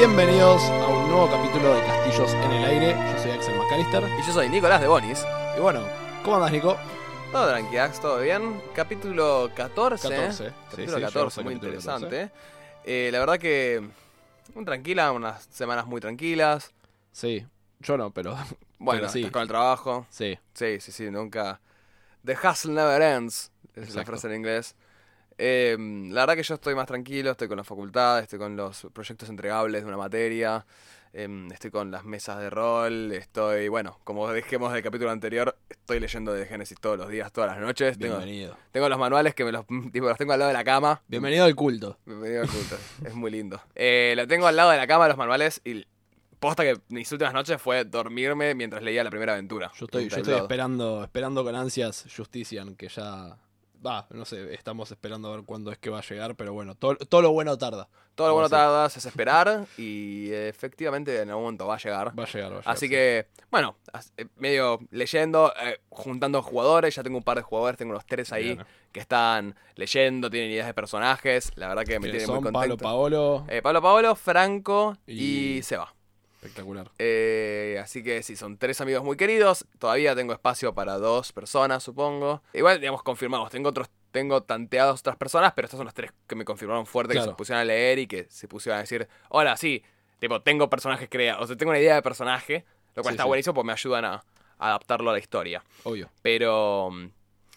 Bienvenidos a un nuevo capítulo de Castillos en el Aire. Yo soy Axel McAllister. Y yo soy Nicolás de Bonis. Y bueno, ¿cómo andas, Nico? Todo tranquilax, todo bien. Capítulo 14. 14. ¿eh? Sí, Capítulo sí, 14, llegamos al muy capítulo interesante. Eh, la verdad que. Muy tranquila, unas semanas muy tranquilas. Sí, yo no, pero Bueno, Pero sí. estás con el trabajo. sí. Sí, sí, sí, nunca. The hustle never ends. Es la frase en inglés. Eh, la verdad que yo estoy más tranquilo, estoy con la facultad, estoy con los proyectos entregables de una materia, em, estoy con las mesas de rol, estoy, bueno, como dijimos del capítulo anterior, estoy leyendo de Génesis todos los días, todas las noches. Bienvenido. tengo los manuales que me los, tipo, los tengo al lado de la cama. Bienvenido al culto. Bienvenido al culto, es muy lindo. Eh, lo tengo al lado de la cama, los manuales, y posta que mis últimas noches fue dormirme mientras leía la primera aventura. Yo estoy, yo estoy esperando, esperando con ansias Justician, que ya. Va, no sé, estamos esperando a ver cuándo es que va a llegar, pero bueno, todo, todo lo bueno tarda. Todo lo bueno Vamos a- tardas es esperar y efectivamente en algún momento va a llegar. Va a llegar, va a llegar. Así sí. que, bueno, eh, medio leyendo, eh, juntando jugadores, ya tengo un par de jugadores, tengo unos tres ahí Bien. que están leyendo, tienen ideas de personajes, la verdad que me ¿Quiénes tiene muy son? Pablo contento. Paolo. Eh, Pablo Paolo, Franco Y- y, Seba. Espectacular. Eh, así que sí, son tres amigos muy queridos. Todavía tengo espacio para dos personas, supongo. Igual, digamos, confirmamos. Tengo otros, tengo tanteados otras personas, pero estos son los tres que me confirmaron fuerte que se pusieron a leer y que se pusieron a decir, hola, sí, tipo, tengo personajes creados. O sea, tengo una idea de personaje, lo cual Sí, está sí. buenísimo porque me ayudan a, a adaptarlo a la historia. Obvio. Pero, mm,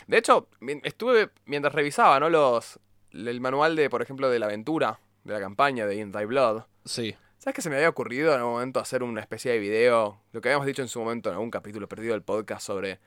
de hecho, estuve, mientras revisaba, ¿no? Los, el manual de, por ejemplo, de la aventura, de la campaña de In Thy Blood. Sí. ¿Sabes que se me había ocurrido en algún momento hacer una especie de video? Lo que habíamos dicho en su momento en algún capítulo perdido del podcast sobre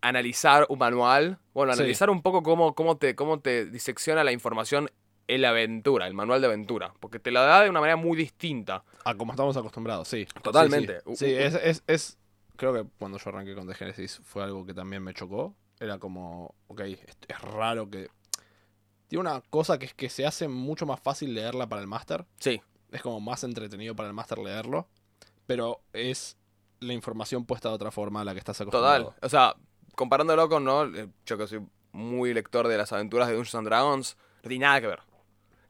analizar un manual. Bueno, Sí. analizar un poco cómo, cómo, te, cómo te disecciona la información en la aventura, el manual de aventura. Porque te la da de una manera muy distinta. A como estamos acostumbrados, sí. Totalmente. Sí, sí. Sí, es, es, es- Creo que cuando yo arranqué con The Genesis fue algo que también me chocó. Era como, ok, es, es raro que. Tiene una cosa que es que se hace mucho más fácil leerla para el máster. Sí, Es como más entretenido para el máster leerlo. Pero es la información puesta de otra forma a la que estás acostumbrado. total. O sea, comparándolo con, ¿no? Eh, Yo que soy muy lector de las aventuras de Dungeons and Dragons, no tiene nada que ver.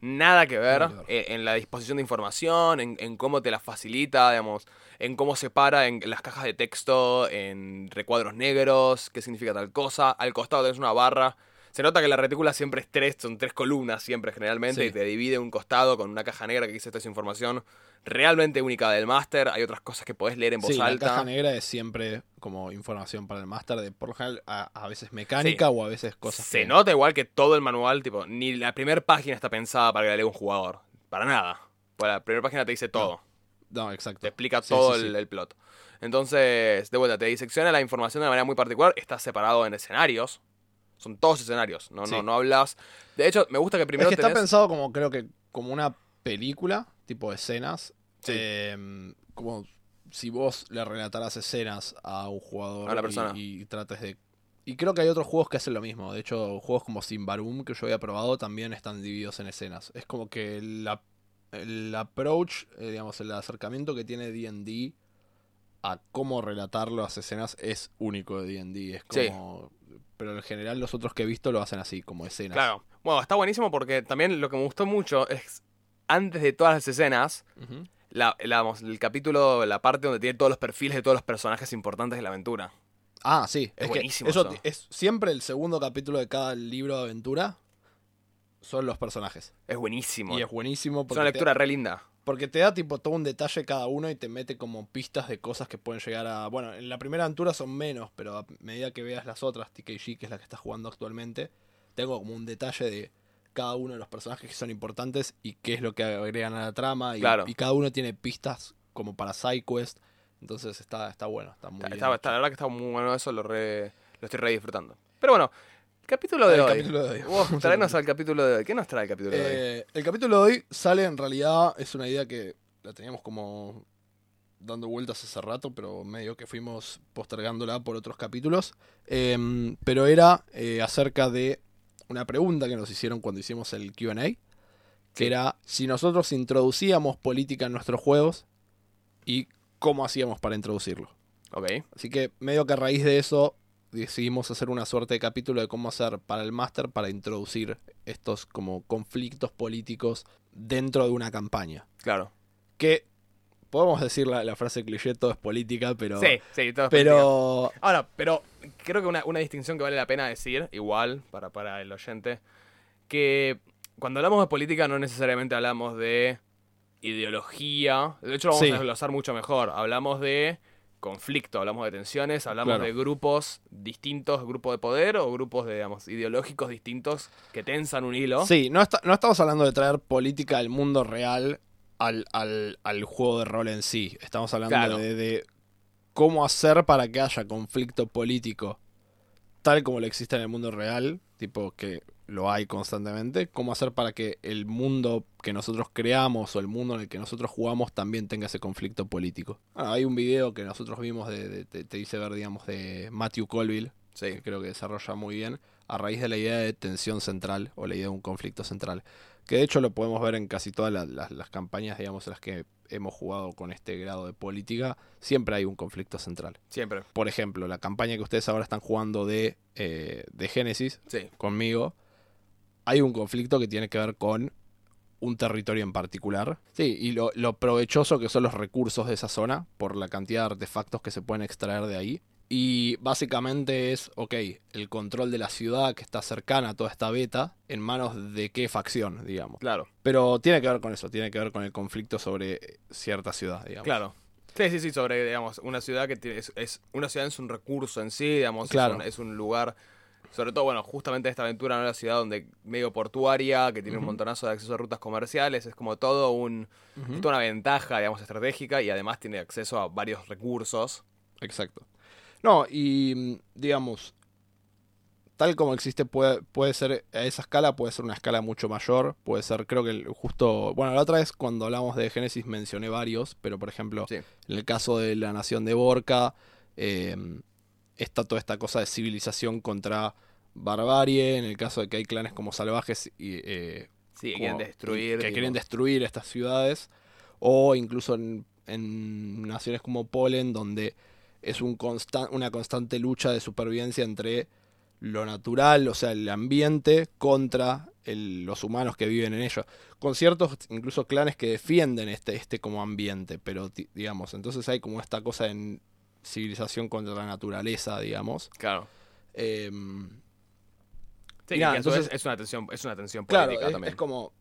Nada que ver, eh, en la disposición de información, en, en cómo te la facilita, digamos, en cómo separa en las cajas de texto, en recuadros negros, qué significa tal cosa. Al costado tenés una barra. Se nota que la retícula siempre es tres, son tres columnas siempre generalmente, Sí. y te divide un costado con una caja negra que dice esta es información realmente única del máster. Hay otras cosas que podés leer en voz Sí, la alta. caja negra es siempre como información para el máster de por lo general a, a veces mecánica o a veces cosas Se que- nota igual que todo el manual, tipo, ni la primera página está pensada para que la lea un jugador. Para nada. Pues la primera página te dice todo. No, exacto. Te explica todo el, plot. Entonces, de vuelta, te disecciona la información de una manera muy particular. Está separado en escenarios. Son todos escenarios. No, Sí. no, no hablas. De hecho, me gusta que Es primero que está pensado como, creo que, como una película, tipo escenas. Sí. eh, como si vos le relataras escenas a un jugador A y- persona. Y, trates de. Y creo que hay otros juegos que hacen lo mismo. De hecho, juegos como Simbarum, que yo había probado, también están divididos en escenas. Es como que la, el approach, eh, digamos, el acercamiento que tiene DD a cómo relatar las escenas es único de D&D. Es Sí. Pero en general los otros que he visto lo hacen así, como escenas. Claro. Bueno, está buenísimo porque también lo que me gustó mucho es, antes de todas las escenas, la, la- el capítulo, la parte donde tiene todos los perfiles de todos los personajes importantes de la aventura. Ah, sí. Es buenísimo eso. eso. Es siempre el segundo capítulo de cada libro de aventura son los personajes. Es buenísimo. Y es buenísimo Es porque, una te, lectura re linda. Porque te da tipo todo un detalle cada uno y te mete como pistas de cosas que pueden llegar a... Bueno, en la primera aventura son menos, pero a medida que veas las otras, TKG, que es la que estás jugando actualmente, tengo como un detalle de cada uno de los personajes que son importantes y qué es lo que agregan a la trama. Y, Claro. y cada uno tiene pistas como para SideQuest. Entonces está, está bueno, está muy Está, bien. está- la verdad que está muy bueno eso, lo, re- lo estoy re disfrutando. Pero bueno, capítulo de El hoy. capítulo de hoy. Vos, traenos al capítulo de hoy. ¿Qué nos trae el capítulo de hoy? Eh, el capítulo de hoy sale en realidad, es una idea que la teníamos como dando vueltas hace rato, pero medio que fuimos postergándola por otros capítulos. Em, pero era eh, acerca de una pregunta que nos hicieron cuando hicimos el QA, que Sí. era si nosotros introducíamos política en nuestros juegos y cómo hacíamos para introducirlo. Ok. Así que medio que a raíz de eso decidimos hacer una suerte de capítulo de cómo hacer para el máster para introducir estos como conflictos políticos dentro de una campaña. Claro. Que podemos decir la, la frase cliché, todo es política, pero... Sí, sí, todo es política. Pero... Ahora, pero creo que una, una distinción que vale la pena decir, igual, para, para el oyente, que cuando hablamos de política no necesariamente hablamos de ideología. De hecho, lo vamos Sí. a desglosar mucho mejor. Hablamos de conflicto, hablamos de tensiones, hablamos Claro. de grupos distintos, grupos de poder o grupos de, digamos, ideológicos distintos que tensan un hilo. Sí, no, está- no estamos hablando de traer política del mundo real al, al- al juego de rol en sí. Estamos hablando Claro. de, de cómo hacer para que haya conflicto político tal como lo existe en el mundo real, tipo que lo hay constantemente, cómo hacer para que el mundo que nosotros creamos o el mundo en el que nosotros jugamos también tenga ese conflicto político. Ah, hay un video que nosotros vimos de, de- te, te hice ver, digamos, de Matthew Colville, Sí. que creo que desarrolla muy bien, a raíz de la idea de tensión central o la idea de un conflicto central. Que de hecho lo podemos ver en casi todas las, las- las campañas, digamos, en las que hemos jugado con este grado de política, siempre hay un conflicto central. Siempre. Por ejemplo, la campaña que ustedes ahora están jugando de, eh, de Génesis Sí. conmigo, hay un conflicto que tiene que ver con un territorio en particular. Sí, y lo, lo provechoso que son los recursos de esa zona por la cantidad de artefactos que se pueden extraer de ahí. Y básicamente es, ok, el control de la ciudad que está cercana a toda esta beta, en manos de qué facción, digamos. Claro. Pero tiene que ver con eso, tiene que ver con el conflicto sobre cierta ciudad, digamos. Claro. Sí, sí, sí, sobre, digamos, una ciudad que tiene, es, es- una ciudad es un recurso en sí, digamos, es Claro. un- es, un, lugar, sobre todo, bueno, justamente esta aventura en una ciudad donde medio portuaria, que tiene un montonazo de acceso a rutas comerciales, es como todo un, es toda una ventaja, digamos, estratégica y además tiene acceso a varios recursos. Exacto. No, y mm, digamos, tal como existe, puede, puede ser, a esa escala puede ser una escala mucho mayor, puede ser, creo que justo, bueno, la otra vez cuando hablamos de Génesis mencioné varios, pero por ejemplo, Sí. en el caso de la nación de Borca, eh, está toda esta cosa de civilización contra barbarie, en el caso de que hay clanes como salvajes y... eh, Sí, que como- quieren destruir. que quieren destruir estas ciudades o incluso en, en naciones como Polen donde es un una constante lucha de supervivencia entre lo natural, o sea, el ambiente contra el- los humanos que viven en ello. Con ciertos incluso clanes que defienden este, este como ambiente, pero digamos, entonces hay como esta cosa en civilización contra la naturaleza, digamos. Claro. Em, Sí, nada, entonces- es una tensión, es una tensión Claro, política es, también. es como.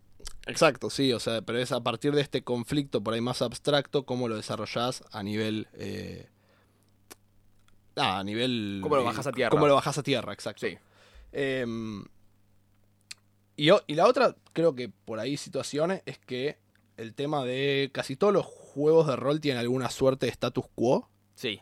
Exacto, sí, o sea, pero es a partir de este conflicto por ahí más abstracto, cómo lo desarrollás a nivel. eh, ah, a nivel. Cómo lo bajás a tierra. Cómo lo bajás a tierra, exacto. Sí. Em, y la otra, creo que por ahí situaciones, es que el tema de casi todos los juegos de rol tienen alguna suerte de status quo, Sí.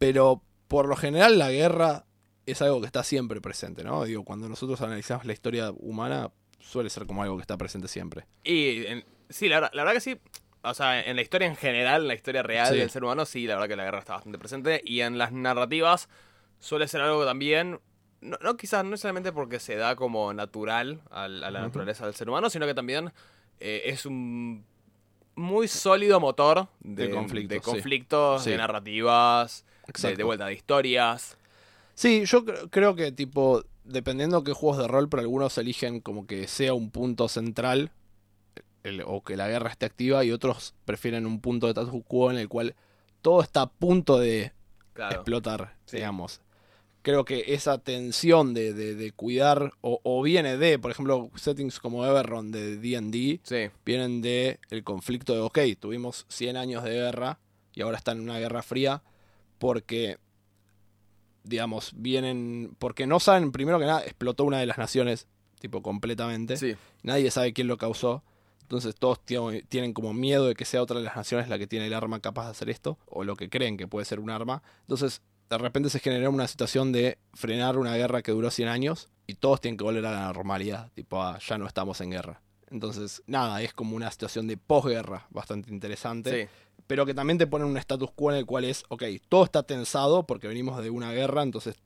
Pero por lo general la guerra es algo que está siempre presente, ¿no? Digo, cuando nosotros analizamos la historia humana, suele ser como algo que está presente siempre. Y en- sí, la, verdad- la verdad que sí. O sea, en la historia en general, en la historia real Sí. del ser humano, sí, la verdad que la guerra está bastante presente. Y en las narrativas suele ser algo también, no, no quizás no necesariamente porque se da como natural al- a, la naturaleza del ser humano, sino que también eh, es un muy sólido motor de, De conflictos, de, sí. conflictos, Sí. de narrativas, de, vuelta de historias. Sí, yo cre- creo que tipo, dependiendo qué juegos de rol, pero algunos eligen como que sea un punto central el- o que la guerra esté activa y otros prefieren un punto de status quo en el cual todo está a punto de Claro. explotar, Sí. digamos. Creo que esa tensión de, de- de cuidar, o, o viene de, por ejemplo, settings como Everron de D&D, Sí, vienen de el conflicto de, ok, tuvimos 100 años de guerra y ahora están en una guerra fría porque, digamos, vienen, porque no saben, primero que nada, explotó una de las naciones, tipo, completamente. sí. Nadie sabe quién lo causó. Entonces todos tienen como miedo de que sea otra de las naciones la que tiene el arma capaz de hacer esto, o lo que creen que puede ser un arma. Entonces, de repente se genera una situación de frenar una guerra que duró 100 años y todos tienen que volver a la normalidad, tipo, ah, ya no estamos en guerra. Entonces, nada, es como una situación de posguerra bastante interesante, Sí, pero que también te pone un status quo en el cual es, ok, todo está tensado porque venimos de una guerra, entonces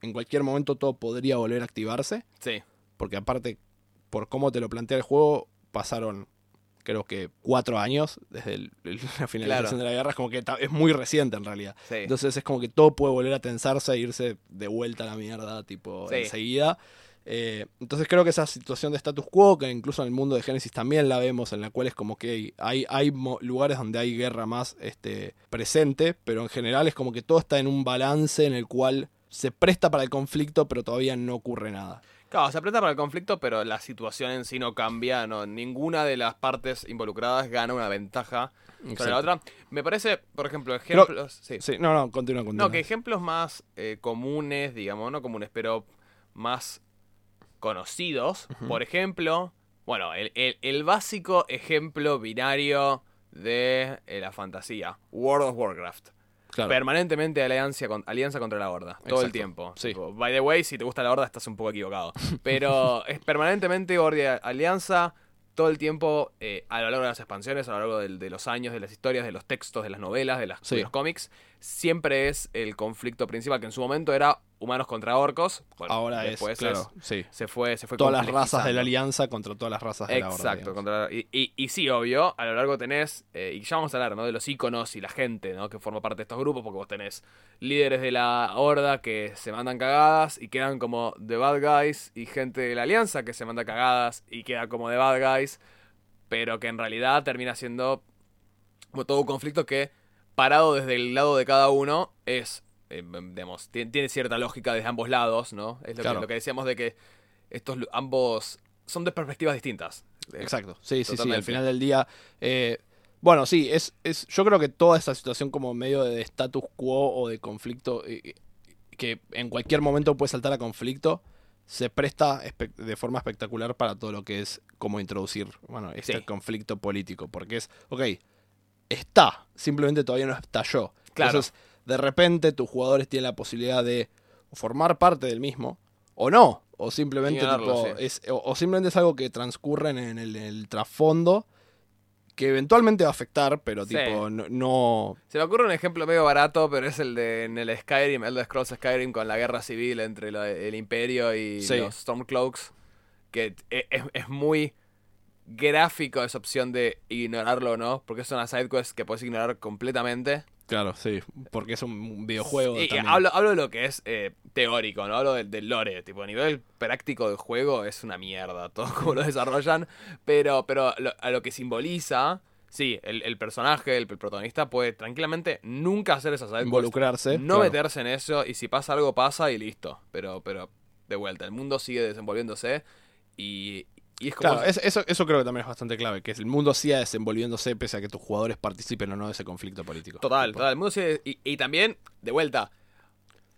en cualquier momento todo podría volver a activarse sí. porque aparte, por cómo te lo plantea el juego, pasaron creo que cuatro años desde el- el- la finalización Claro. de la guerra, es como que es muy reciente en realidad. Sí. Entonces es como que todo puede volver a tensarse e irse de vuelta a la mierda, tipo, Sí. enseguida. Eh, entonces creo que esa situación de status quo, que incluso en el mundo de Génesis también la vemos, en la cual es como que hay, hay lugares donde hay guerra más este, presente, pero en general es como que todo está en un balance en el cual se presta para el conflicto, pero todavía no ocurre nada. Claro, se aprieta para el conflicto, pero la situación en sí no cambia. No, ninguna de las partes involucradas gana una ventaja sobre Exacto. la otra. Me parece, por ejemplo, ejemplos. sí. Sí, no, no, continúa, continúa. No, que ejemplos más eh, comunes, digamos, no comunes, pero más conocidos. Por ejemplo, bueno, el, el- el básico ejemplo binario de eh, la fantasía, World of Warcraft. Claro. Permanentemente alianza, con- alianza contra la horda, todo el tiempo. sí. Tipo, by the way, si te gusta la horda estás un poco equivocado. Pero es permanentemente horda alianza todo el tiempo eh, a lo largo de las expansiones, a lo largo de, los años, de las historias, de los textos, de las novelas, de, las, Sí. de los cómics. Siempre es el conflicto principal, que en su momento era humanos contra orcos. Bueno, Ahora es, después claro, sí. se fue, se fue Todas las razas de la alianza contra todas las razas de la. Exacto, contra- y, y- y sí, obvio, a lo largo tenés, eh, y ya vamos a hablar, ¿no? De los iconos y la gente, ¿no? Que forma parte de estos grupos, porque vos tenés líderes de la horda que se mandan cagadas y quedan como The Bad Guys, y gente de la alianza que se manda cagadas y queda como The Bad Guys, pero que en realidad termina siendo como todo un conflicto que, parado desde el lado de cada uno, es, eh, digamos, tiene cierta lógica desde ambos lados, ¿no? Es lo, Claro. que, lo que decíamos de que estos ambos son de perspectivas distintas. Eh, Exacto, sí, sí, sí. Al final del día. eh, bueno, sí, es, es. Yo creo que toda esta situación como medio de status quo o de conflicto. eh, que en cualquier momento puede saltar a conflicto. Se presta de forma espectacular para todo lo que es cómo introducir, bueno, este Sí. conflicto político. Porque es, ok, está, simplemente todavía no estalló. Claro. Entonces, de repente tus jugadores tienen la posibilidad de formar parte del mismo, o no, o simplemente, Ignorarlo, tipo, sí. es, o, o simplemente es algo que transcurre en el, en el trasfondo que eventualmente va a afectar, pero Sí. tipo, no, no- Se me ocurre un ejemplo medio barato, pero es el de en el Skyrim, Elder Scrolls Skyrim, con la guerra civil entre la- el Imperio y Sí. los Stormcloaks. Que e- es, es muy gráfico esa opción de ignorarlo o no, porque es una sidequest que puedes ignorar completamente. Claro, sí, porque es un videojuego. Y también. hablo, hablo de lo que es eh, teórico, ¿no? Hablo del, del lore. Tipo, a nivel práctico del juego es una mierda todo como lo desarrollan. Pero, pero lo- a lo que simboliza, sí, el, el personaje, el, protagonista puede tranquilamente nunca hacer esa sidequest. Involucrarse, No claro. meterse en eso. Y si pasa algo, pasa y listo. Pero, pero, de vuelta, el mundo sigue desenvolviéndose. Y, y es como. Claro, es- eso, eso creo que también es bastante clave, que el mundo siga desenvolviéndose pese a que tus jugadores participen o no de ese conflicto político. Total, total. El mundo sigue. Y, y también, de vuelta.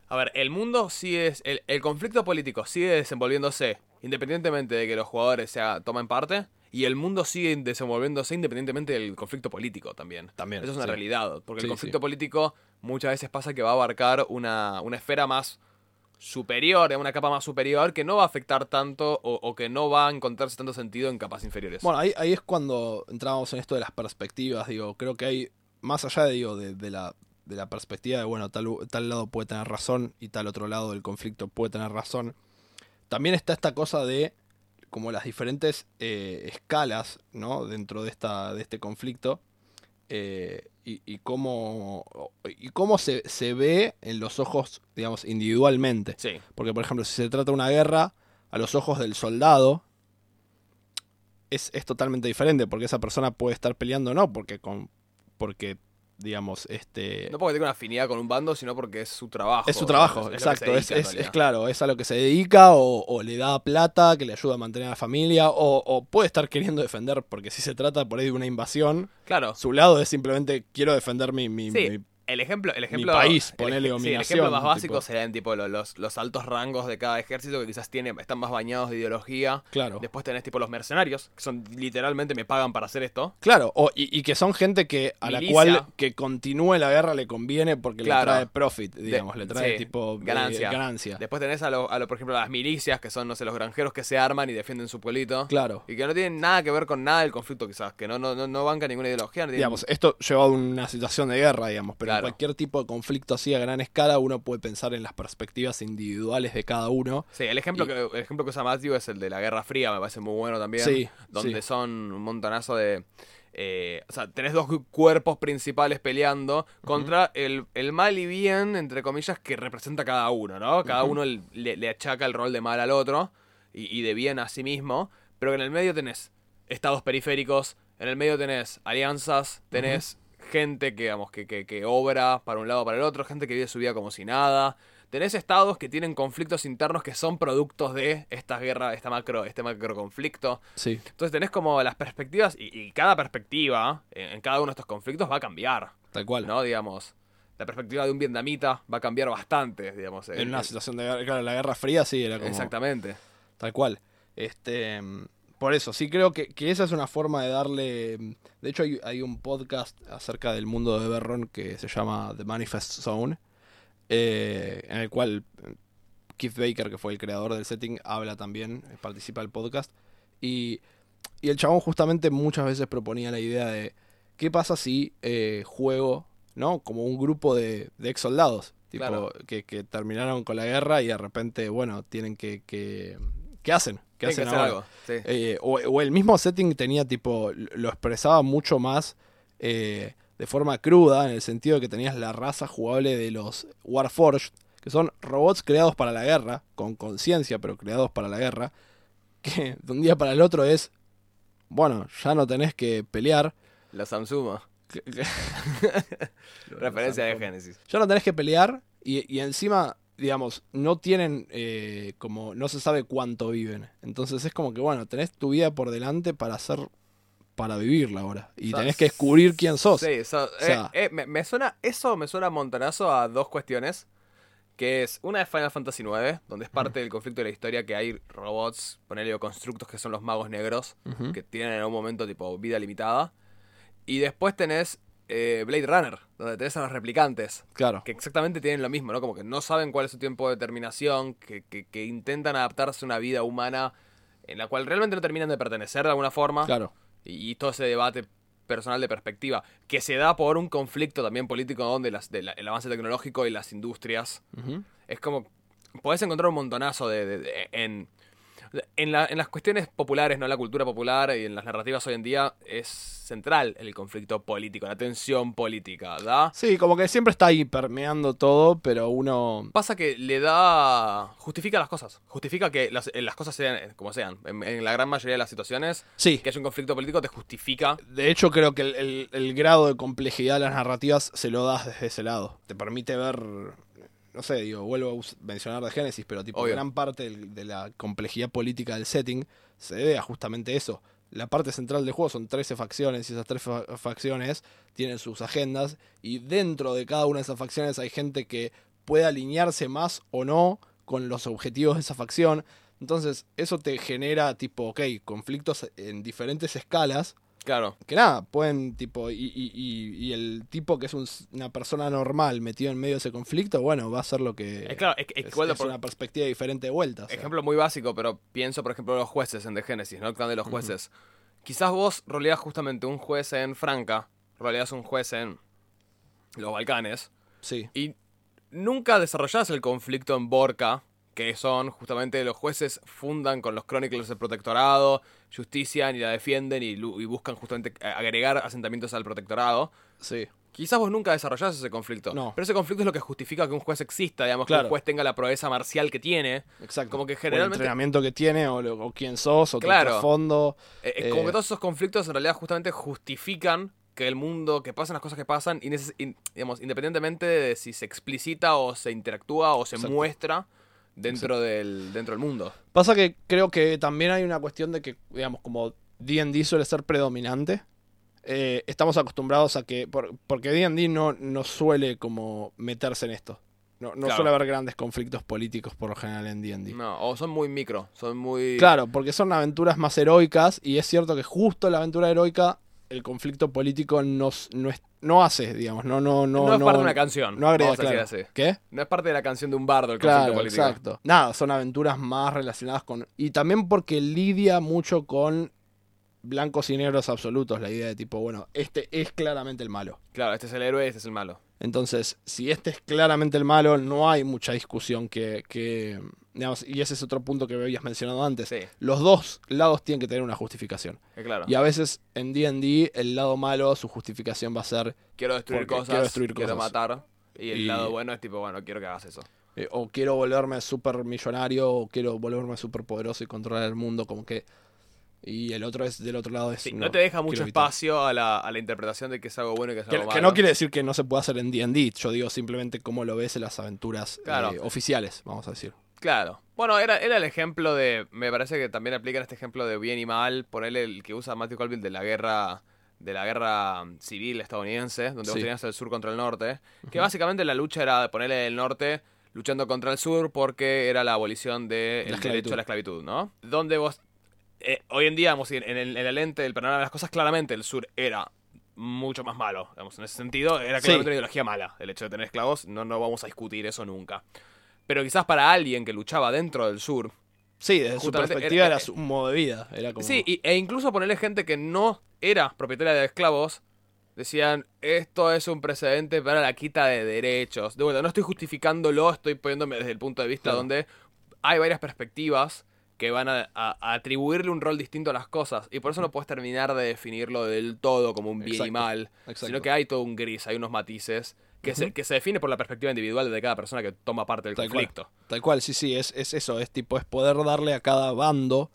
A ver, el mundo sigue. El, el conflicto político sigue desenvolviéndose independientemente de que los jugadores se haga- tomen parte. Y el mundo sigue desenvolviéndose independientemente del conflicto político también. También, Eso es una sí. realidad. Porque Sí, el conflicto sí. político muchas veces pasa que va a abarcar una, una esfera más superior, una capa más superior, que no va a afectar tanto o, que no va a encontrarse tanto sentido en capas inferiores. Bueno, ahí, ahí es cuando entramos en esto de las perspectivas, digo, creo que hay, más allá de, digo, de, de la, de la perspectiva de, bueno, tal, tal lado puede tener razón y tal otro lado del conflicto puede tener razón, también está esta cosa de como las diferentes eh, escalas, ¿no? Dentro de, esta, de este conflicto. eh, y, y cómo, y cómo se, se ve en los ojos, digamos, individualmente. sí, Porque, por ejemplo, si se trata de una guerra, a los ojos del soldado, es, es totalmente diferente, porque esa persona puede estar peleando no porque con porque digamos este no porque tenga una afinidad con un bando, sino porque es su trabajo. es su trabajo, exacto, es, es- claro, es a lo que se dedica o, o le da plata que le ayuda a mantener a la familia o, o puede estar queriendo defender, porque si se trata por ahí de una invasión, Claro, su lado es simplemente quiero defender mi, mi- Sí, mi- el ejemplo, el ejemplo, país, el ponele, ej- sí, el ejemplo más básico tipo. serían tipo lo- los, los altos rangos de cada ejército que quizás tiene, están más bañados de ideología. claro. Después tenés tipo los mercenarios, que son literalmente me pagan para hacer esto. Claro, o- y, y que son gente que a la Milicia. cual que continúe la guerra le conviene porque Claro. le trae profit, digamos, le trae sí, tipo eh, ganancia. ganancia. Después tenés a, lo, a lo, por ejemplo, las milicias, que son, no sé, los granjeros que se arman y defienden su pueblito. Claro. Y que no tienen nada que ver con nada del conflicto, quizás. Que no, no, no, no banca ninguna ideología. No tienen- Digamos, esto llevado a una situación de guerra, digamos, pero Claro. Cualquier tipo de conflicto así a gran escala, uno puede pensar en las perspectivas individuales de cada uno. Sí, el ejemplo, Y- que, el ejemplo que usa Matthew es el de la Guerra Fría, me parece muy bueno también. Sí, donde sí. son un montonazo de... eh, o sea, tenés dos cu- cuerpos principales peleando contra el, el mal y bien, entre comillas, que representa cada uno, ¿no? Cada uno le, le achaca el rol de mal al otro y, y de bien a sí mismo, pero que en el medio tenés estados periféricos, en el medio tenés alianzas, tenés gente que, digamos, que, que, que obra para un lado o para el otro, gente que vive su vida como si nada. Tenés estados que tienen conflictos internos que son productos de esta guerra, esta macro, este macro conflicto. Sí, Entonces tenés como las perspectivas y, y cada perspectiva en, en cada uno de estos conflictos va a cambiar, tal cual. ¿no? Digamos, la perspectiva de un vietnamita va a cambiar bastante, digamos. En el- una situación de guerra, claro, la Guerra Fría sí era como... Exactamente. Tal cual. Este, mm, por eso, sí creo que, que esa es una forma de darle... De hecho, hay, hay un podcast acerca del mundo de Berron que se llama The Manifest Zone, eh, en el cual eh, Keith Baker, que fue el creador del setting, habla también, eh, participa del podcast. Y, y el chabón justamente muchas veces proponía la idea de, ¿qué pasa si eh, juego, ¿no? Como un grupo de, de ex soldados, tipo, Claro. que, que terminaron con la guerra y de repente, bueno, tienen que... que ¿Qué hacen? ¿Qué que hacen ahora? algo. Sí. Eh, o, o el mismo setting tenía tipo, lo expresaba mucho más eh, de forma cruda, en el sentido de que tenías la raza jugable de los Warforged, que son robots creados para la guerra, con conciencia, pero creados para la guerra, que de un día para el otro es, bueno, ya no tenés que pelear. La Samsuma. que- que- Referencia de Génesis. ya no tenés que pelear y, y encima, digamos, no tienen eh, como, no se sabe cuánto viven. Entonces es como que, bueno, tenés tu vida por delante para hacer, para vivirla ahora. Y O sea, tenés que descubrir quién sos. Sí, eso, sea- eh, eh, me, me suena, eso me suena montonazo a dos cuestiones. Que es una de Final Fantasy IX, donde es parte del conflicto de la historia que hay robots, ponele o constructos que son los magos negros, que tienen en algún momento tipo vida limitada. Y después tenés eh, Blade Runner, donde tenés a los replicantes, Claro. que exactamente tienen lo mismo, ¿no? Como que no saben cuál es su tiempo de terminación, que, que- que intentan adaptarse a una vida humana en la cual realmente no terminan de pertenecer de alguna forma. Claro. Y, y todo ese debate personal de perspectiva, que se da por un conflicto también político donde las, de la- el avance tecnológico y las industrias. Es como, podés encontrar un montonazo de, de- de- en, en, la- en las cuestiones populares, no la cultura popular y en las narrativas hoy en día, es central el conflicto político, la tensión política, ¿da? Sí, como que siempre está ahí permeando todo, pero uno... Pasa que le da. justifica las cosas. Justifica que las, eh, las cosas sean eh, como sean. En, en la gran mayoría de las situaciones, Sí, que haya un conflicto político te justifica. de hecho creo que el, el- el grado de complejidad de las narrativas se lo das desde ese lado. Te permite ver, no sé, digo, vuelvo a mencionar de Génesis, pero tipo Obvio. gran parte de la complejidad política del setting se debe a justamente eso. La parte central del juego son 13 facciones y esas 13 fa- facciones tienen sus agendas y dentro de cada una de esas facciones hay gente que puede alinearse más o no con los objetivos de esa facción. Entonces eso te genera tipo, ok, conflictos en diferentes escalas Claro. que nada, pueden, tipo, y, y- y- y el tipo que es un- una persona normal metido en medio de ese conflicto, bueno, va a ser lo que... Es claro, es, es es- por- una perspectiva diferente de vuelta. o sea. Ejemplo muy básico, pero pienso, por ejemplo, en los jueces en The Genesis, ¿no? El clan de los jueces. Quizás vos roleás justamente un juez en Franca, roleás un juez en los Balcanes, Sí, y nunca desarrollás el conflicto en Borca, que son justamente los jueces fundan con los Chronicles del Protectorado, justician y la defienden y, buscan justamente eh, agregar asentamientos al Protectorado. sí. Quizás vos nunca desarrollás ese conflicto. No. Pero ese conflicto es lo que justifica que un juez exista, digamos, que un juez tenga la proeza marcial que tiene. Exacto. Como que O el generalmente- entrenamiento que tiene, o, lo- o quién sos, o Claro. tu fondo. Eh, eh, Eh, como que todos esos conflictos en realidad justamente justifican que el mundo, que pasan las cosas que pasan, y digamos, independientemente de si se explicita o se interactúa o se Exacto. muestra dentro del, dentro del mundo. Pasa que creo que también hay una cuestión de que, digamos, como D&D suele ser predominante, eh, estamos acostumbrados a que, por- porque D&D no, no suele como meterse en esto. No, no Claro. suele haber grandes conflictos políticos por lo general en D&D. No, o son muy micro, son muy... Claro, porque son aventuras más heroicas y es cierto que justo la aventura heroica el conflicto político no, es- no hace, digamos, no no no No, es parte de una canción. No agrega, claro. así. ¿Qué? No es parte de la canción de un bardo el conflicto Claro, político. exacto. Nada, son aventuras más relacionadas con y también porque lidia mucho con blancos y negros absolutos, la idea de tipo, bueno, este es claramente el malo. Claro, este es el héroe, este es el malo. Entonces, si este es claramente el malo, no hay mucha discusión que, que digamos, y ese es otro punto que me habías mencionado antes. Sí, Los dos lados tienen que tener una justificación. eh, claro. Y a veces en D&D el lado malo, su justificación va a ser Quiero destruir cosas, quiero destruir quiero cosas. matar. Y el Y- lado bueno es tipo, bueno, quiero que hagas eso. eh, o quiero volverme súper millonario o quiero volverme súper poderoso y controlar el mundo, como que... Y el otro es del otro lado es... Sí, no, te deja mucho espacio a la, a la interpretación de que es algo bueno y que es Que, algo que malo. no quiere decir que no se pueda hacer en D&D, yo digo simplemente cómo lo ves en las aventuras Claro. eh, oficiales, vamos a decir. Claro. Bueno, era, era el ejemplo de. Me parece que también aplican este ejemplo de bien y mal. Ponerle el que usa Matthew Colville de la guerra. De la guerra civil estadounidense, donde vos Sí. tenías el sur contra el norte. Que básicamente la lucha era de ponerle el norte luchando contra el sur porque era la abolición del La derecho a la esclavitud, ¿no? Donde vos. eh, hoy en día, vamos, en, el, en el lente del panorama de las cosas, claramente el sur era mucho más malo. Digamos, en ese sentido, era Sí. claramente una ideología mala. El hecho de tener esclavos, no, no vamos a discutir eso nunca. Pero quizás para alguien que luchaba dentro del sur. Sí, desde su perspectiva era- era, su modo de vida. Era como... Sí, y- e incluso ponerle gente que no era propietaria de esclavos. Decían, esto es un precedente para la quita de derechos. De vuelta, no estoy justificándolo, estoy poniéndome desde el punto de vista donde hay varias perspectivas que van a, a- a atribuirle un rol distinto a las cosas. Y por eso no puedes terminar de definirlo del todo como un bien y mal. exacto. Sino que hay todo un gris, hay unos matices que, se, que se define por la perspectiva individual de cada persona que toma parte del Tal cual. conflicto. Tal cual, sí, sí, es, es eso, es tipo, es poder darle a cada bando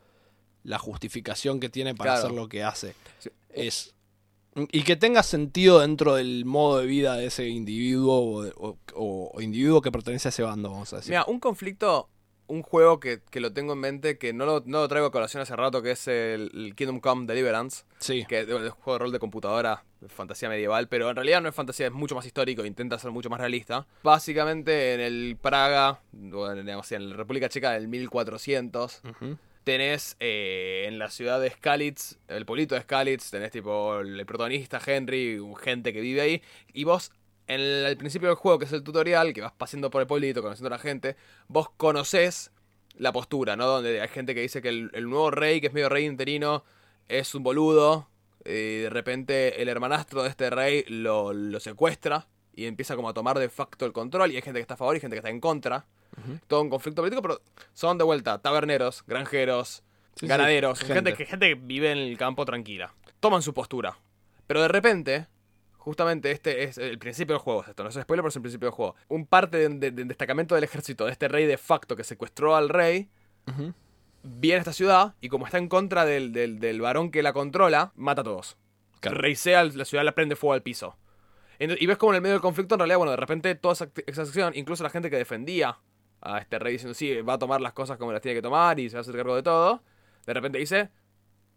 la justificación que tiene para Claro. hacer lo que hace. Sí. Es... Y que tenga sentido dentro del modo de vida de ese individuo o, individuo que pertenece a ese bando, vamos a decir. Mira, un conflicto, un juego que, que lo tengo en mente, que no lo, no lo traigo a colación hace rato, que es el, el Kingdom Come Deliverance, sí, que es un juego de rol de computadora, fantasía medieval, pero en realidad no es fantasía, es mucho más histórico, intenta ser mucho más realista. Básicamente en el Praga, o en, digamos, en la República Checa del 1400, Ujú. tenés eh, en la ciudad de Skalitz, el pueblito de Skalitz, tenés tipo el protagonista Henry, gente que vive ahí, y vos, en el, al principio del juego, que es el tutorial, que vas paseando por el pueblito, conociendo a la gente, vos conocés la postura, ¿no? Donde hay gente que dice que el, el nuevo rey, que es medio rey interino, es un boludo, y de repente el hermanastro de este rey lo, lo secuestra y empieza como a tomar de facto el control, y hay gente que está a favor y gente que está en contra todo un conflicto político, pero son de vuelta taberneros, granjeros, Sí, sí, ganaderos, gente. gente. que, gente que vive en el campo tranquila. Toman su postura. Pero de repente, justamente este es el principio del juego, esto no es un spoiler, pero es el principio del juego. Un parte de- de- del destacamento del ejército de este rey de facto que secuestró al rey. Viene a esta ciudad y como está en contra del, del, del varón que la controla, mata a todos. Claro. Reisea la ciudad, la prende fuego al piso. Y ves como en el medio del conflicto, en realidad, bueno, de repente toda esa, esa acción, incluso la gente que defendía a este rey diciendo, sí, va a tomar las cosas como las tiene que tomar y se va a hacer cargo de todo, de repente dice,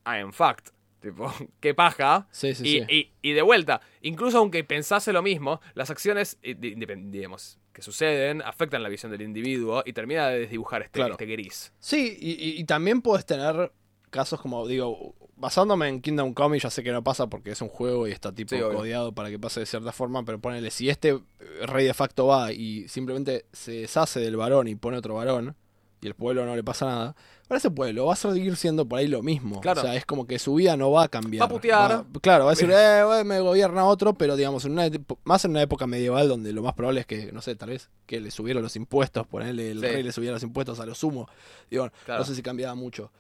I am fucked. Tipo, qué paja. Sí, sí, y, sí. y- y de vuelta, incluso aunque pensase lo mismo, las acciones, eh, digamos, que suceden afectan la visión del individuo y termina de desdibujar este, Claro. este gris. Sí, y, y- y también puedes tener casos como, digo, basándome en Kingdom Come, y ya sé que no pasa porque es un juego y está tipo Sí, codeado para que pase de cierta forma, pero ponele, si este rey de facto va y simplemente se deshace del varón y pone otro varón, y el pueblo no le pasa nada, para ese pueblo va a seguir siendo por ahí lo mismo. Claro. O sea, es como que su vida no va a cambiar. Va a putear. Va- claro, va a decir, eh, me gobierna otro, pero digamos, en una, ep- más en una época medieval donde lo más probable es que, no sé, tal vez que le subieron los impuestos, ponerle el Sí. rey le subiera los impuestos a lo sumo. Digo, Claro. no sé si cambiaba mucho.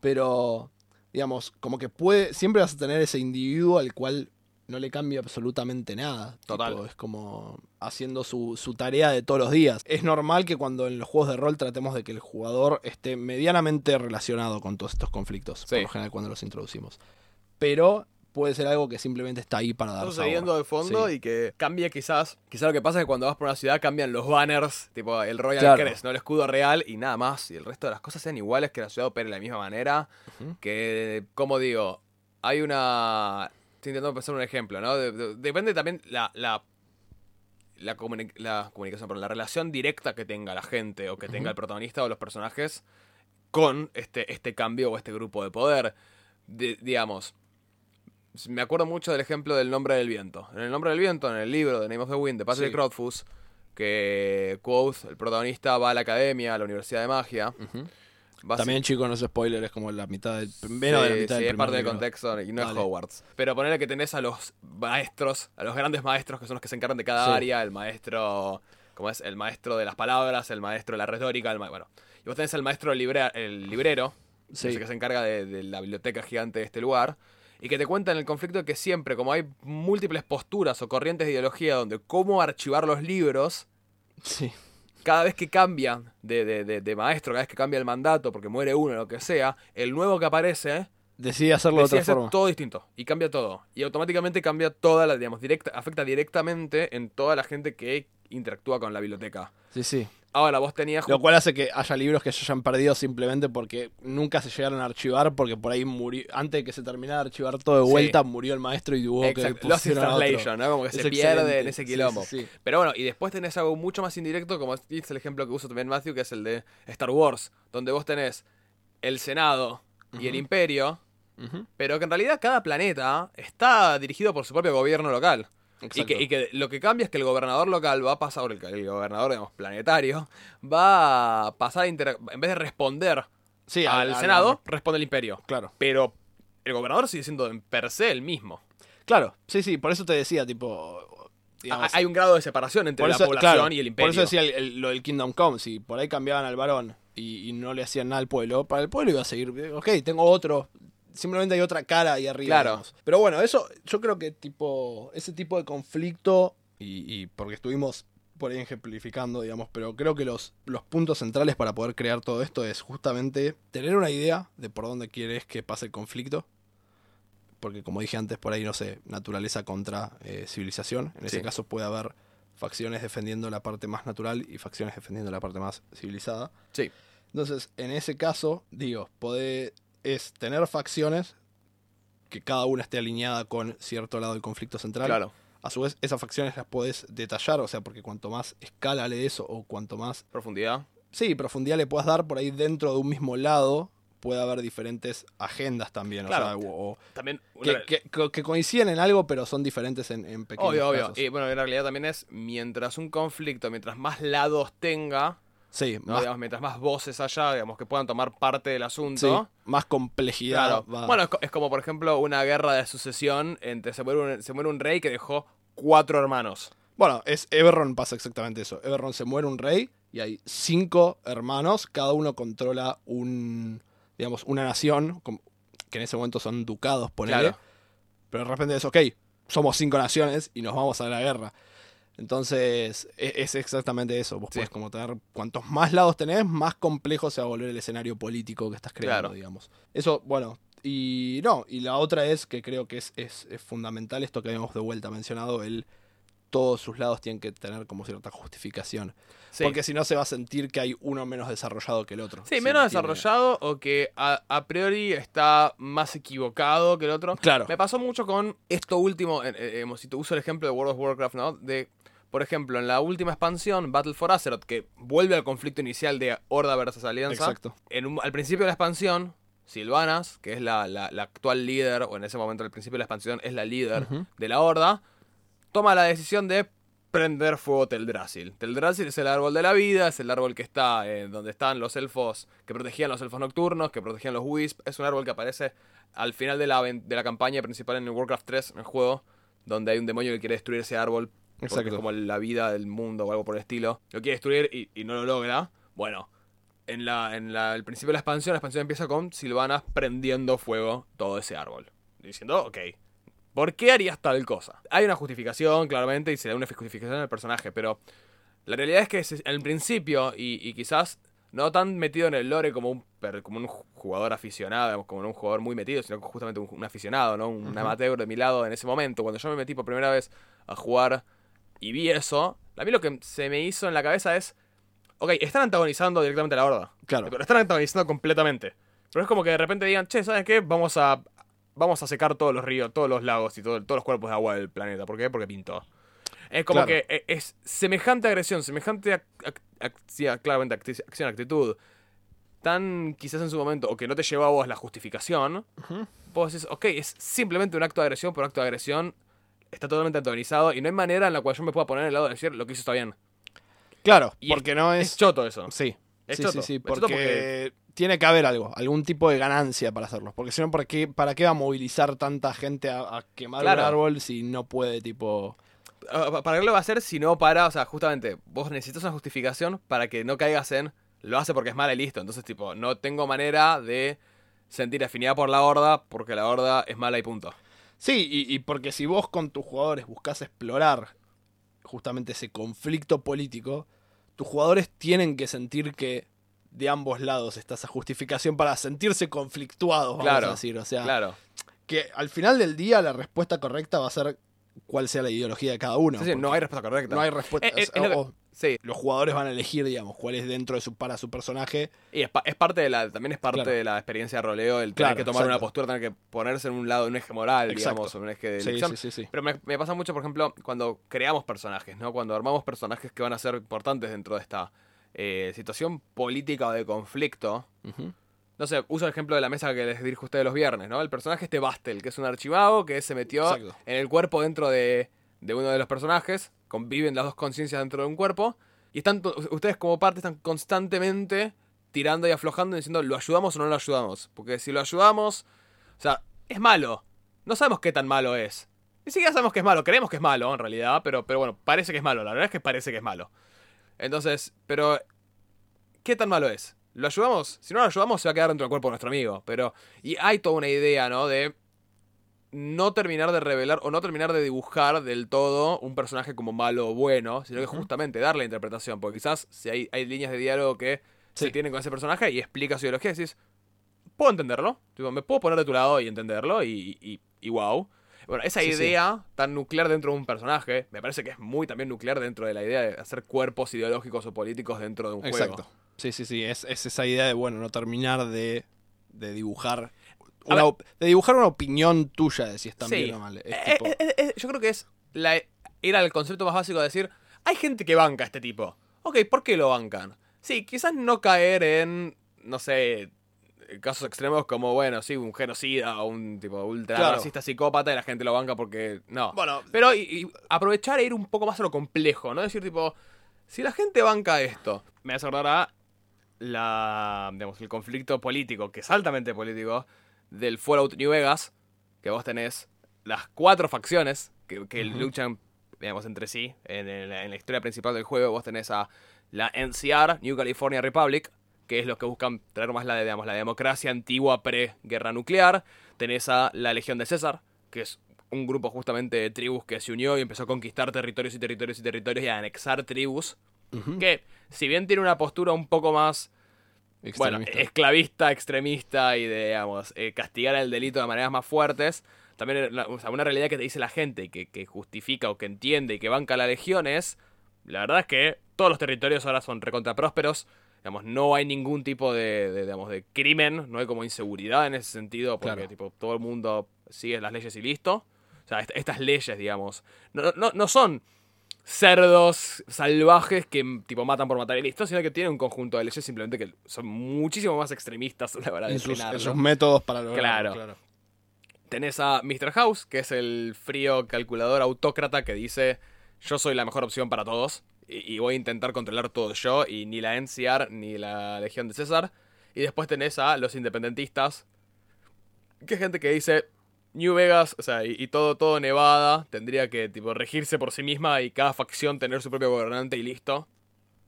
Pero, digamos, como que puede. Siempre vas a tener ese individuo al cual no le cambia absolutamente nada. Total. Tipo, es como haciendo su, su tarea de todos los días. Es normal que cuando en los juegos de rol tratemos de que el jugador esté medianamente relacionado con todos estos conflictos. Sí. Por lo general cuando los introducimos. Pero puede ser algo que simplemente está ahí para dar sucediendo de fondo Sí. y que cambia quizás. Quizás lo que pasa es que cuando vas por una ciudad cambian los banners, tipo el Royal Claro. Crest, no el escudo real y nada más. Y el resto de las cosas sean iguales, que la ciudad opere de la misma manera. Que, como digo, hay una. Estoy intentando pensar un ejemplo, ¿no? De- de- depende también la. la la, comuni- la comunicación, perdón, la relación directa que tenga la gente o que tenga el protagonista o los personajes con este, este cambio o este grupo de poder. De- digamos, me acuerdo mucho del ejemplo del Nombre del Viento. En el Nombre del Viento, en el libro de Name of the Wind de Patrick Sí. Rothfuss, que Quoth, el protagonista, va a la academia, a la Universidad de Magia. También, chicos, no es spoiler, es como la mitad del. Menos de la Sí, mitad sí, del es parte del contexto y no Dale. es Hogwarts. Pero ponerle que tenés a los maestros, a los grandes maestros que son los que se encargan de cada Sí. área, el maestro, como es? El maestro de las palabras, el maestro de la retórica, el ma- bueno. Y vos tenés el maestro libre- el librero, Sí. ese que se encarga de, de la biblioteca gigante de este lugar, y que te cuentan el conflicto que siempre, como hay múltiples posturas o corrientes de ideología donde cómo archivar los libros, Sí. Cada vez que cambian de, de- de- de maestro, cada vez que cambia el mandato, porque muere uno lo que sea, el nuevo que aparece Decidí hacerlo de decide otra hacer forma. todo distinto y cambia todo. Y automáticamente cambia toda la, digamos, directa, afecta directamente en toda la gente que interactúa con la biblioteca. Sí, sí. Ahora, vos tenías... Lo cual hace que haya libros que se hayan perdido simplemente porque nunca se llegaron a archivar, porque por ahí murió. Antes de que se terminara de archivar todo de Sí. vuelta, murió el maestro y tuvo Exacto, que otro. Translation, ¿no? Como que Es se pierde en ese quilombo. sí, sí. Pero bueno, y después tenés algo mucho más indirecto, como es el ejemplo que uso también Matthew, que es el de Star Wars, donde vos tenés el Senado y el. Imperio, pero que en realidad cada planeta está dirigido por su propio gobierno local. Y que, y que lo que cambia es que el gobernador local va a pasar, el, el gobernador, digamos, planetario, va a pasar a en vez de responder Sí, al, Senado, responde el imperio. Claro. Pero el gobernador sigue siendo en per se el mismo. Claro, sí, sí, por eso te decía, tipo. digamos, Hay un grado de separación entre la población claro, y el imperio. Por eso decía el- el- lo del Kingdom Come. Si por ahí cambiaban al varón y, y no le hacían nada al pueblo, para el pueblo iba a seguir. Ok, tengo otro. Simplemente hay otra cara ahí arriba. Claro. digamos. Pero bueno, eso yo creo que tipo ese tipo de conflicto, y, y porque estuvimos por ahí ejemplificando, digamos, pero creo que los, los puntos centrales para poder crear todo esto es justamente tener una idea de por dónde quieres que pase el conflicto. Porque como dije antes, por ahí, no sé, naturaleza contra eh, civilización. En ese caso puede haber facciones defendiendo la parte más natural y facciones defendiendo la parte más civilizada. Sí. Entonces, en ese caso, digo, poder, es tener facciones que cada una esté alineada con cierto lado del conflicto central. Claro. A su vez, esas facciones las podés detallar, o sea, porque cuanto más escala le eso o cuanto más, Profundidad. sí, profundidad le puedas dar por ahí dentro de un mismo lado, puede haber diferentes agendas también, Claro. o sea, o- También. que, una- que- que- que coinciden en algo, pero son diferentes en, en pequeños obvio, obvio. Y bueno, en realidad también es mientras un conflicto, mientras más lados tenga, sí, ¿no? más, Digamos, mientras más voces haya, digamos, que puedan tomar parte del sí, asunto. más complejidad. Claro. va- Bueno, es, co- es como por ejemplo una guerra de sucesión entre se muere un, se muere un rey que dejó cuatro hermanos. Bueno, es Eberron pasa exactamente eso. Eberron se muere un rey y hay cinco hermanos, cada uno controla un, digamos, una nación, que en ese momento son ducados, ponele. Claro. Pero de repente es, ok, somos cinco naciones y nos vamos a la guerra. Entonces, e- es, exactamente eso. Vos Sí. podés como tener, cuantos más lados tenés, más complejo se va a volver el escenario político que estás creando, Claro. digamos. Eso, bueno, y no, y la otra es que creo que es, es- es fundamental esto que habíamos de vuelta mencionado, el todos sus lados tienen que tener como cierta justificación. Sí. Porque si no se va a sentir que hay uno menos desarrollado que el otro. Sí, Si menos desarrollado o que a, a priori está más equivocado que el otro. Claro. Me pasó mucho con esto último, eh, eh, eh, si te uso el ejemplo de World of Warcraft, ¿no? De, por ejemplo, en la última expansión, Battle for Azeroth, que vuelve al conflicto inicial de Horda versus Alianza. Exacto. En un- al principio de la expansión, Silvanas, que es la, la- la actual líder, o en ese momento al principio de la expansión es la líder de la Horda, toma la decisión de prender fuego Teldrassil. Teldrassil es el árbol de la vida, es el árbol que está eh, donde están los elfos que protegían los elfos nocturnos, que protegían los Wisp. Es un árbol que aparece al final de la, de la campaña principal en el Warcraft 3, en el juego, donde hay un demonio que quiere destruir ese árbol. Exacto. es como la vida del mundo o algo por el estilo. Lo quiere destruir y, y no lo logra. Bueno, en, la, en la- el principio de la expansión, la expansión empieza con Silvanas prendiendo fuego todo ese árbol. Diciendo, ok, ¿por qué harías tal cosa? Hay una justificación, claramente, y se da una justificación al personaje, pero la realidad es que al principio, y, y quizás no tan metido en el lore como un, per- como un jugador aficionado, como un jugador muy metido, sino justamente un, un aficionado, ¿no? Un Ujú. amateur de mi lado en ese momento. Cuando yo me metí por primera vez a jugar y vi eso, a mí lo que se me hizo en la cabeza es, ok, están antagonizando directamente a la horda. Claro. Pero están antagonizando completamente. Pero es como que de repente digan, che, ¿sabes qué? Vamos a, vamos a secar todos los ríos, todos los lagos y todo- todos los cuerpos de agua del planeta. ¿Por qué? Porque pintó. Es como Claro. que e- es semejante agresión, semejante ac- ac- ac- sí, claramente acción, actitud, tan quizás en su momento, o que no te llevó a vos la justificación, Ujú. vos decís, ok, es simplemente un acto de agresión, por acto de agresión está totalmente antagonizado y no hay manera en la cual yo me pueda poner en el lado de decir lo que hizo está bien. Claro, Y porque no Es es... choto eso. Sí. Es sí, choto. sí, sí, Es choto porque tiene que haber algo, algún tipo de ganancia para hacerlo. Porque si no, ¿para qué, ¿para qué va a movilizar tanta gente a, a quemar Claro. un árbol si no puede, tipo. Ah, pa- ¿Para qué lo va a hacer si no para, o sea, justamente, vos necesitas una justificación para que no caigas en, lo hace porque es mala y listo. Entonces, tipo, no tengo manera de sentir afinidad por la horda porque la horda es mala y punto. Sí, y, y porque si vos con tus jugadores buscas explorar justamente ese conflicto político, tus jugadores tienen que sentir que de ambos lados está esa justificación para sentirse conflictuados, vamos Claro, a decir. O sea, Claro. que al final del día la respuesta correcta va a ser cuál sea la ideología de cada uno. Sí, sí, no hay respuesta correcta. no hay respuesta. Eh, eh, lo que- Sí, los jugadores van a elegir, digamos, cuál es dentro de su para su personaje. y es, pa- es parte de la, también es parte Claro. de la experiencia de roleo, el tener Claro, que tomar una postura, tener que ponerse en un lado, en un eje moral, Exacto. digamos, en un eje de Sí, elección. sí, sí, sí. Pero me, me pasa mucho, por ejemplo, cuando creamos personajes, ¿no? Cuando armamos personajes que van a ser importantes dentro de esta eh, situación política o de conflicto. No sé, uso el ejemplo de la mesa que les dirijo a ustedes los viernes, ¿no? El personaje este Bastel, que es un archivado que se metió Exacto. en el cuerpo dentro de, de uno de los personajes. Conviven las dos conciencias dentro de un cuerpo. Y están ustedes como parte están constantemente tirando y aflojando y diciendo, ¿lo ayudamos o no lo ayudamos? Porque si lo ayudamos, o sea, es malo. No sabemos qué tan malo es. Ni siquiera sabemos que es malo. Creemos que es malo, en realidad, pero, pero bueno, parece que es malo. La verdad es que parece que es malo. Entonces, pero ¿qué tan malo es? ¿Lo ayudamos? Si no lo ayudamos, se va a quedar dentro del cuerpo de nuestro amigo. Pero. Y hay toda una idea, ¿no? De no terminar de revelar o no terminar de dibujar del todo un personaje como malo o bueno, sino que justamente darle interpretación. Porque quizás si hay, hay líneas de diálogo que se tienen con ese personaje y explica su ideología, decís, puedo entenderlo. Tipo, me puedo poner de tu lado y entenderlo y, y, y wow. Bueno, esa Sí, sí. idea tan nuclear dentro de un personaje, me parece que es muy también nuclear dentro de la idea de hacer cuerpos ideológicos o políticos dentro de un Exacto. juego. Sí, sí, sí. Es, es esa idea de, bueno, no terminar de, de dibujar. Una ver. de dibujar una opinión tuya de si están Sí. bien o mal. Es Eh, tipo- eh, eh, yo creo que es la, era el concepto más básico de decir, hay gente que banca a este tipo. Ok, ¿por qué lo bancan? Sí, quizás no caer en, no sé, casos extremos como, bueno, sí, un genocida o un tipo ultra Claro. racista psicópata y la gente lo banca porque no. Bueno, Pero y- y aprovechar e ir un poco más a lo complejo, ¿no? Decir, tipo, si la gente banca esto, me hace acordar a la, digamos, el conflicto político, que es altamente político, del Fallout New Vegas, que vos tenés las cuatro facciones que, que luchan, digamos, entre sí. En la historia principal del juego vos tenés a la NCR, New California Republic, que es los que buscan traer más la, digamos, la democracia antigua pre-guerra nuclear. Tenés a la Legión de César, que es un grupo justamente de tribus que se unió y empezó a conquistar territorios y territorios y territorios y a anexar tribus. Que, si bien tiene una postura un poco más bueno, esclavista, extremista y de, digamos, eh, castigar el delito de maneras más fuertes, también la- o sea, una realidad que te dice la gente, que, que justifica o que entiende y que banca la legión es, la verdad es que todos los territorios ahora son recontra prósperos, digamos, no hay ningún tipo de, de, digamos, de crimen, no hay como inseguridad en ese sentido, porque Claro. tipo, todo el mundo sigue las leyes y listo. O sea, est- estas leyes, digamos, no, no, no son cerdos salvajes que tipo matan por matar y listo, sino que tienen un conjunto de leyes simplemente que son muchísimo más extremistas la de en sus, en frenarlo. sus métodos para lograrlo. Claro. Tenés a Mr. House, que es el frío calculador autócrata que dice yo soy la mejor opción para todos y, y voy a intentar controlar todo yo y ni la NCR ni la Legión de César. Y después tenés a los independentistas, que es gente que dice New Vegas, o sea, y, y todo, todo Nevada tendría que tipo regirse por sí misma y cada facción tener su propio gobernante y listo.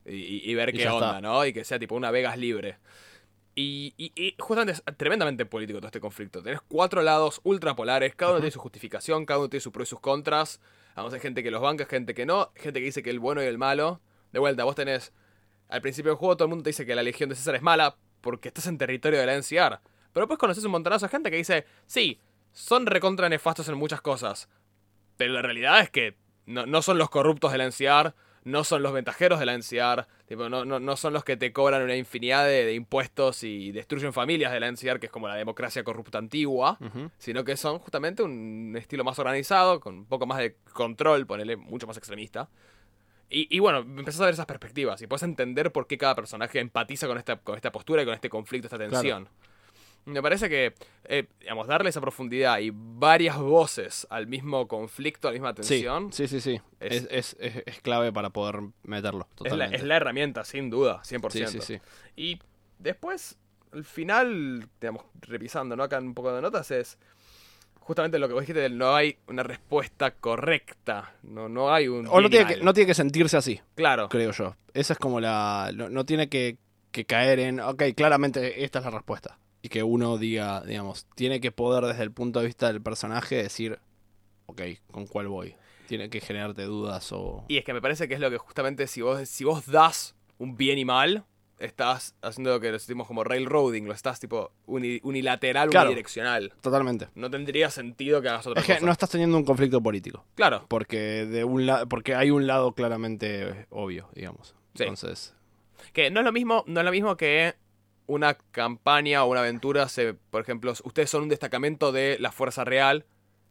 Y, ver qué onda, está. ¿no? Y que sea tipo una Vegas libre. Y, y- y justamente es tremendamente político todo este conflicto. Tenés cuatro lados ultrapolares, cada uno tiene su justificación, cada uno tiene sus pros y sus contras. Vamos, hay gente que los banca, gente que no, gente que dice que el bueno y el malo. De vuelta, vos tenés. Al principio del juego todo el mundo te dice que la Legión de César es mala porque estás en territorio de la NCR. Pero después conoces un montonazo de gente que dice, sí, son recontra nefastos en muchas cosas. Pero la realidad es que no, no son los corruptos de la NCR, no son los ventajeros de la NCR, tipo, no, no, no son los que te cobran una infinidad de, de impuestos y destruyen familias de la NCR, que es como la democracia corrupta antigua, sino que son justamente un estilo más organizado, con un poco más de control, ponele mucho más extremista. Y, y bueno, empezás a ver esas perspectivas y puedes entender por qué cada personaje empatiza con esta, con esta postura y con este conflicto, esta tensión. Me parece que, eh, digamos, darle esa profundidad y varias voces al mismo conflicto, a la misma tensión, sí, sí, sí. Es- Es, es, es- es clave para poder meterlo. es, la, Totalmente. es la herramienta, sin duda, 100%. Sí, sí, sí. Y después, al final, digamos, revisando, ¿no? Acá un poco de notas es justamente lo que vos dijiste, del no hay una respuesta correcta, no, no hay un... O tiene, que, no tiene que sentirse así, Claro, creo yo. Esa es como la... No, no tiene que, que caer en, ok, claramente esta es la respuesta. Y que uno diga, digamos, tiene que poder desde el punto de vista del personaje decir, ok, ¿con cuál voy? Tiene que generarte dudas o... y es que me parece que es lo que justamente si vos, si vos das un bien y mal, estás haciendo lo que decimos como railroading, lo estás tipo uni- unilateral, Claro. unidireccional. Totalmente. No tendría sentido que hagas otra Es que cosa. no estás teniendo un conflicto político. Claro, Porque de un lado, porque hay un lado claramente obvio, digamos. Sí. Entonces, que no es lo mismo, no es lo mismo que una campaña o una aventura se, por ejemplo, ustedes son un destacamento de la Fuerza Real,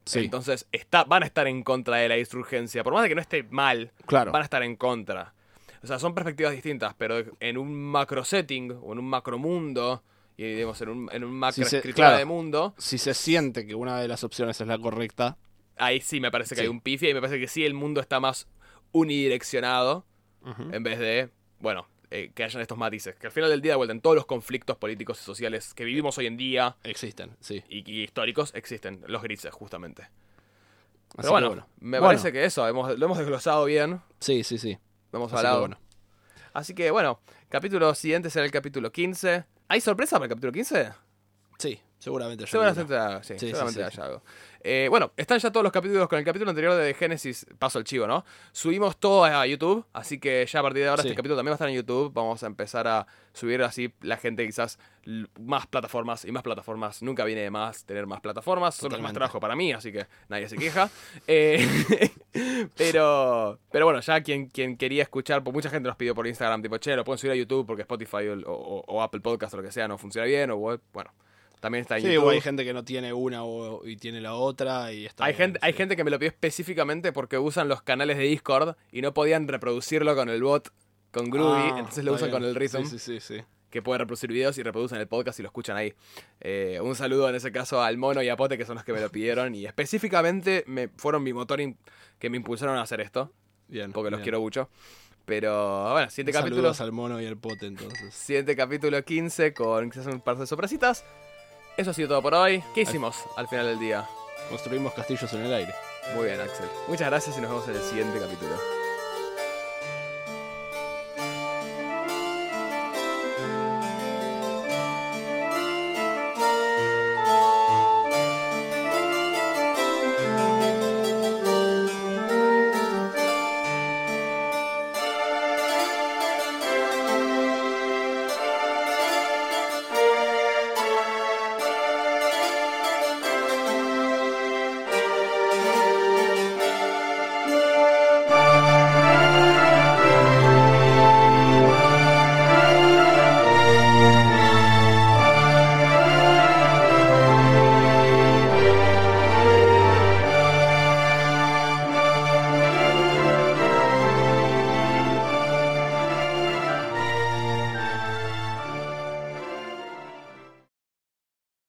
sí, entonces está, van a estar en contra de la insurgencia, por más de que no esté mal, claro. van a estar en contra. O sea, son perspectivas distintas, pero en un macro setting o en un macro mundo, y digamos en un, en un macro se- escritura claro. de mundo, Si se siente que una de las opciones es la correcta, ahí sí me parece que Sí. hay un pifia y me parece que sí el mundo está más unidireccionado en vez de, bueno, eh, que hayan estos matices. Que al final del día, de vuelta, en todos los conflictos políticos y sociales que vivimos hoy en día existen, sí. y, y históricos, existen los grises, justamente. Pero bueno, me Bueno, parece que eso, hemos, lo hemos desglosado bien, Sí, sí, sí. lo hemos Así hablado. bueno. Así que bueno, capítulo siguiente será el capítulo 15. ¿Hay sorpresa para el capítulo 15? Sí, seguramente yo. Seguramente, haya- sí, seguramente sí, haya algo. Eh, bueno, están ya todos los capítulos con el capítulo anterior de Génesis, paso el chivo, ¿no? Subimos todo a YouTube, así que ya a partir de ahora este capítulo también va a estar en YouTube. Vamos a empezar a subir así la gente quizás más plataformas y más plataformas. Nunca viene de más tener más plataformas, solo es más Totalmente. trabajo para mí, así que nadie se queja. Eh, pero, pero bueno, ya quien, quien quería escuchar, pues mucha gente nos pidió por Instagram, tipo, che, lo pueden subir a YouTube porque Spotify o, o- o Apple Podcast o lo que sea no funciona bien, o web, bueno. También está en Sí, YouTube. o hay gente que no tiene una o- y tiene la otra y está Hay bien, gente, hay sí. gente que me lo pidió específicamente porque usan los canales de Discord y no podían reproducirlo con el bot, con Groovy, Ah, entonces lo usan con bien. el Rhythm, Sí, sí, sí. sí. que puede reproducir videos y reproducen el podcast y lo escuchan ahí. Eh, un saludo en ese caso al Mono y a Pote, que son los que me lo pidieron y específicamente me fueron mi motor que me impulsaron a hacer esto, Bien. porque los bien. quiero mucho. Pero bueno, siguiente Un capítulo, Saludos al mono y al pote entonces. siguiente capítulo 15 con quizás un par de sorpresitas. Eso ha sido todo por hoy. ¿Qué hicimos al final del día? Construimos castillos en el aire. Muy bien, Axel. Muchas gracias y nos vemos en el siguiente capítulo.